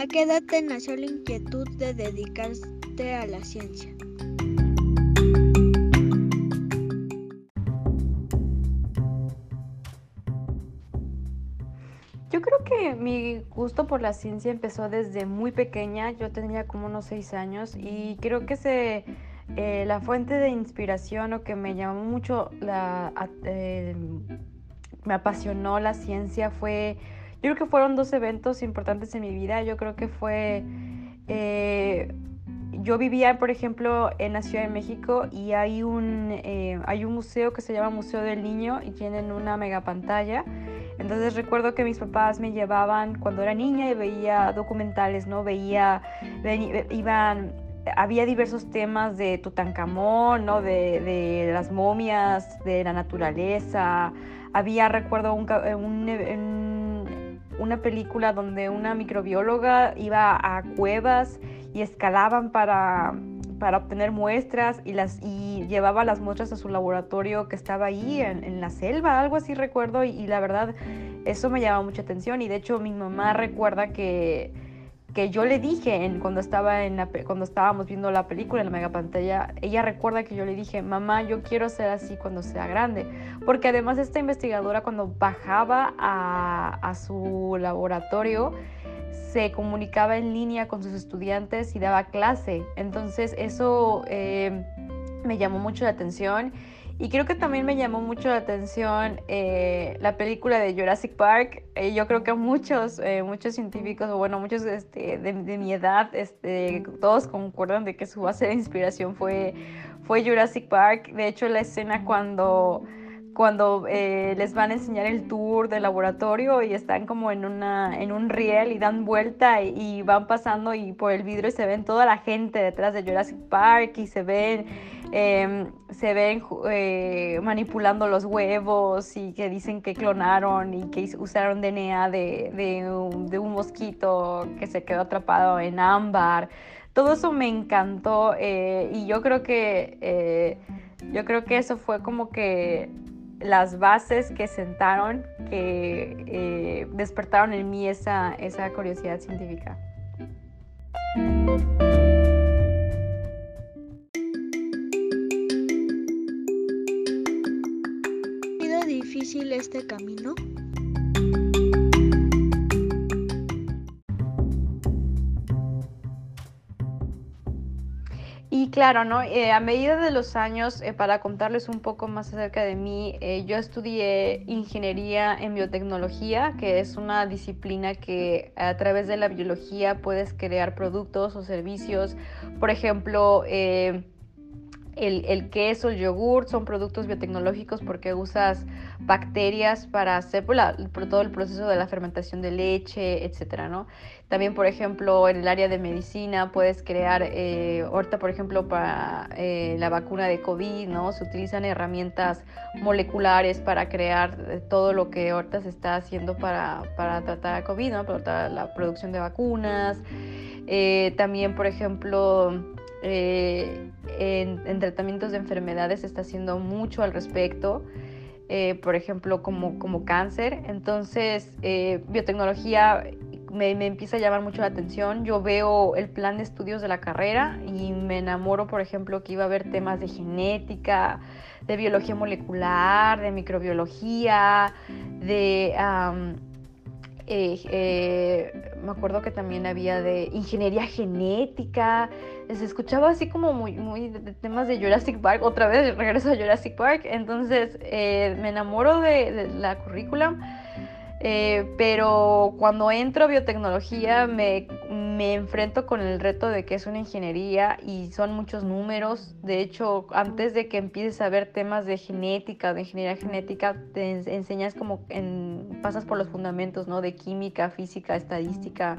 ¿A qué edad te nació la inquietud de dedicarte a la ciencia? Yo creo que mi gusto por la ciencia empezó desde muy pequeña, yo tenía como unos seis años y creo que se, eh, la fuente de inspiración o que me llamó mucho, la, eh, me apasionó la ciencia fue, yo creo que fueron dos eventos importantes en mi vida, yo creo que fue... Eh, yo vivía, por ejemplo, en la Ciudad de México y hay un, hay un museo que se llama Museo del Niño y tienen una mega pantalla entonces recuerdo que mis papás me llevaban cuando era niña y veía documentales, ¿no? Veía, iban, había diversos temas de Tutankamón, ¿no? De, las momias, de la naturaleza. Había, recuerdo, una película donde una microbióloga iba a cuevas y escalaban para para obtener muestras y, las, y llevaba las muestras a su laboratorio que estaba ahí en, la selva, algo así recuerdo, y, la verdad eso me llamaba mucha atención y de hecho mi mamá recuerda que, que yo le dije en, cuando, estaba en cuando estábamos viendo la película en la mega pantalla, ella recuerda que yo le dije, mamá, yo quiero ser así cuando sea grande, porque además esta investigadora cuando bajaba a, a su laboratorio, se comunicaba en línea con sus estudiantes y daba clase. Entonces eso eh, me llamó mucho la atención. Y creo que también me llamó mucho la atención eh, la película de Jurassic Park. Eh, yo creo que muchos, muchos científicos, o bueno, muchos este, de, mi edad, este, todos concuerdan de que su base de inspiración fue, fue Jurassic Park. De hecho, la escena cuando cuando eh, les van a enseñar el tour del laboratorio y están como en, una, en un riel y dan vuelta y, van pasando y por el vidrio y se ven toda la gente detrás de Jurassic Park y se ven, em, se ven eh, manipulando los huevos y que dicen que clonaron y que usaron DNA de, de, un, de un mosquito que se quedó atrapado en ámbar. Todo eso me encantó eh, y yo creo que yo creo que eso fue como que las bases que sentaron, que eh, despertaron en mí esa, esa curiosidad científica. Difícil este camino? claro, ¿no? Eh, a medida de los años, eh, para contarles un poco más acerca de mí, eh, yo estudié ingeniería en biotecnología, que es una disciplina que a través de la biología puedes crear productos o servicios. Por ejemplo, el, queso, el yogur son productos biotecnológicos porque usas bacterias para hacer por, todo el proceso de la fermentación de leche, etcétera, ¿no? También, por ejemplo, en el área de medicina puedes crear, eh, ahorita, por ejemplo, para eh, la vacuna de COVID, ¿no? Se utilizan herramientas moleculares para crear eh, todo lo que ahorita se está haciendo para, para tratar COVID, ¿no? Para la producción de vacunas. también, por ejemplo, eh, en, tratamientos de enfermedades se está haciendo mucho al respecto, eh, por ejemplo, como, como cáncer. Entonces, eh, biotecnología me, me, empieza a llamar mucho la atención. Yo veo el plan de estudios de la carrera y me enamoro, por ejemplo, que iba a haber temas de genética, de biología molecular, de microbiología, de... Eh, eh, me acuerdo que también había de ingeniería genética, se escuchaba así como muy, muy de, temas de Jurassic Park, otra vez regreso a Jurassic Park, entonces eh, me enamoro de, de la currícula eh, pero cuando entro a biotecnología me, me, enfrento con el reto de que es una ingeniería y son muchos números. De hecho, antes de que empieces a ver temas de genética, de ingeniería genética, te enseñas como en, pasas por los fundamentos, ¿no? De química, física, estadística,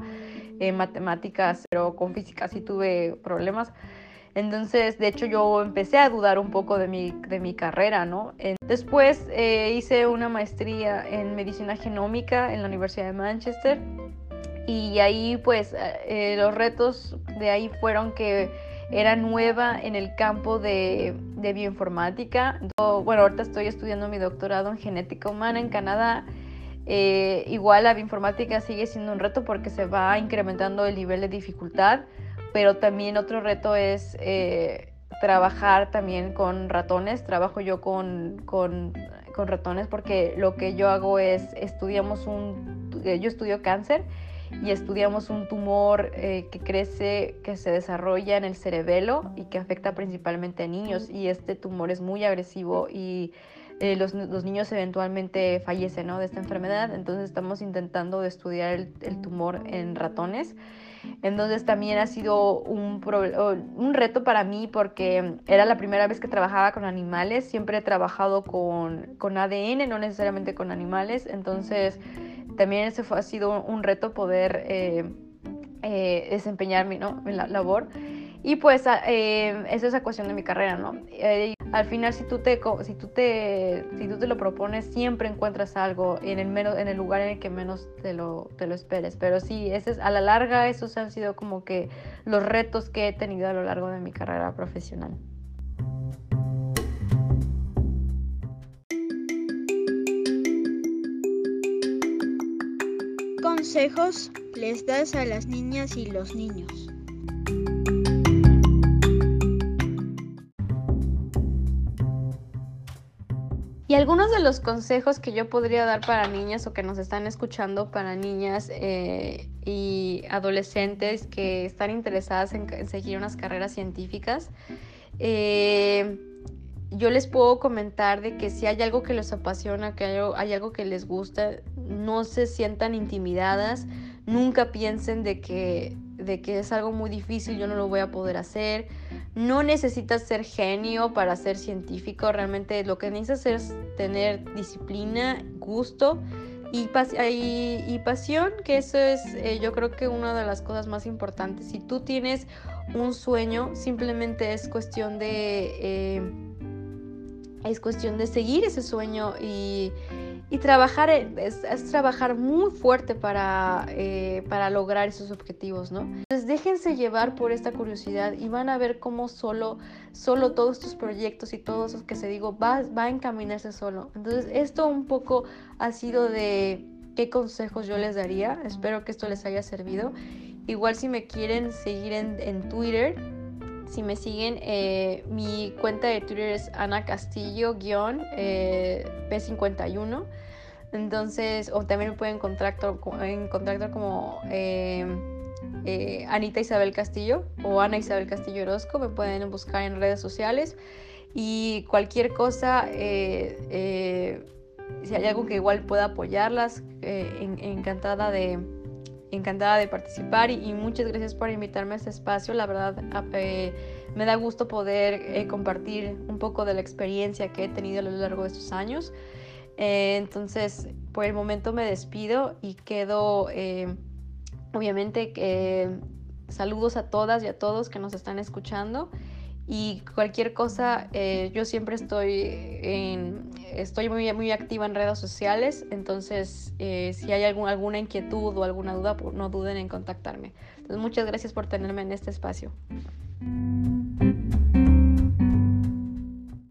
eh, matemáticas, pero con física sí tuve problemas. Entonces, de hecho, yo empecé a dudar un poco de mi, de mi carrera, ¿no? Después eh, hice una maestría en medicina genómica en la Universidad de Manchester y ahí pues eh, los retos de ahí fueron que era nueva en el campo de, de bioinformática. bueno, ahorita estoy estudiando mi doctorado en genética humana en Canadá Eh, igual la bioinformática sigue siendo un reto porque se va incrementando el nivel de dificultad, pero también otro reto es eh, trabajar también con ratones. Trabajo yo con, con, con, ratones porque lo que yo hago es, estudiamos un, yo estudio cáncer y estudiamos un tumor eh, que crece, que se desarrolla en el cerebelo y que afecta principalmente a niños y este tumor es muy agresivo y eh, los, los, niños eventualmente fallecen ¿no? de esta enfermedad, entonces estamos intentando estudiar el, el tumor en ratones. Entonces también ha sido un, un, reto para mí porque era la primera vez que trabajaba con animales. Siempre he trabajado con, con ADN, no necesariamente con animales. Entonces también ese fue, ha sido un reto poder eh, eh, desempeñar mi, ¿no? mi labor. Y pues eh, esa es la cuestión de mi carrera, ¿no? Eh, al final, si tú, te, si, tú te, si tú te lo propones, siempre encuentras algo en el, menos, en el lugar en el que menos te lo, te lo esperes. Pero sí, ese es, a la larga, esos han sido como que los retos que he tenido a lo largo de mi carrera profesional. consejos les das a las niñas y los niños? Y algunos de los consejos que yo podría dar para niñas o que nos están escuchando para niñas eh, y adolescentes que están interesadas en, seguir unas carreras científicas, eh, yo les puedo comentar de que si hay algo que les apasiona, que hay, algo que les gusta, no se sientan intimidadas, nunca piensen de que, de que es algo muy difícil, yo no lo voy a poder hacer. No necesitas ser genio para ser científico, realmente lo que necesitas es tener disciplina, gusto y, pasión, que eso es eh, yo creo que una de las cosas más importantes. Si tú tienes un sueño, simplemente es cuestión de... Eh, es cuestión de seguir ese sueño y, trabajar, es, trabajar muy fuerte para, eh, para lograr esos objetivos, ¿no? Entonces déjense llevar por esta curiosidad y van a ver cómo solo, solo todos estos proyectos y todo eso que se digo va, va a encaminarse solo. Entonces esto un poco ha sido de qué consejos yo les daría. Espero que esto les haya servido. Igual si me quieren seguir en, en Twitter, si me siguen, eh, mi cuenta de Twitter es Ana Castillo-P51. Eh, Entonces, o también me pueden encontrar, encontrar como eh, Anita Isabel Castillo o Ana Isabel Castillo Orozco. Me pueden buscar en redes sociales. Y cualquier cosa, si hay algo que igual pueda apoyarlas, encantada de encantada de participar y, muchas gracias por invitarme a este espacio. La verdad, eh, me da gusto poder eh, compartir un poco de la experiencia que he tenido a lo largo de estos años. Eh, entonces, por el momento me despido y quedo, obviamente, saludos a todas y a todos que nos están escuchando y cualquier cosa, yo siempre estoy, en, estoy muy, activa en redes sociales, entonces eh, si hay alguna inquietud o alguna duda, pues no duden en contactarme. Muchas gracias por tenerme en este espacio.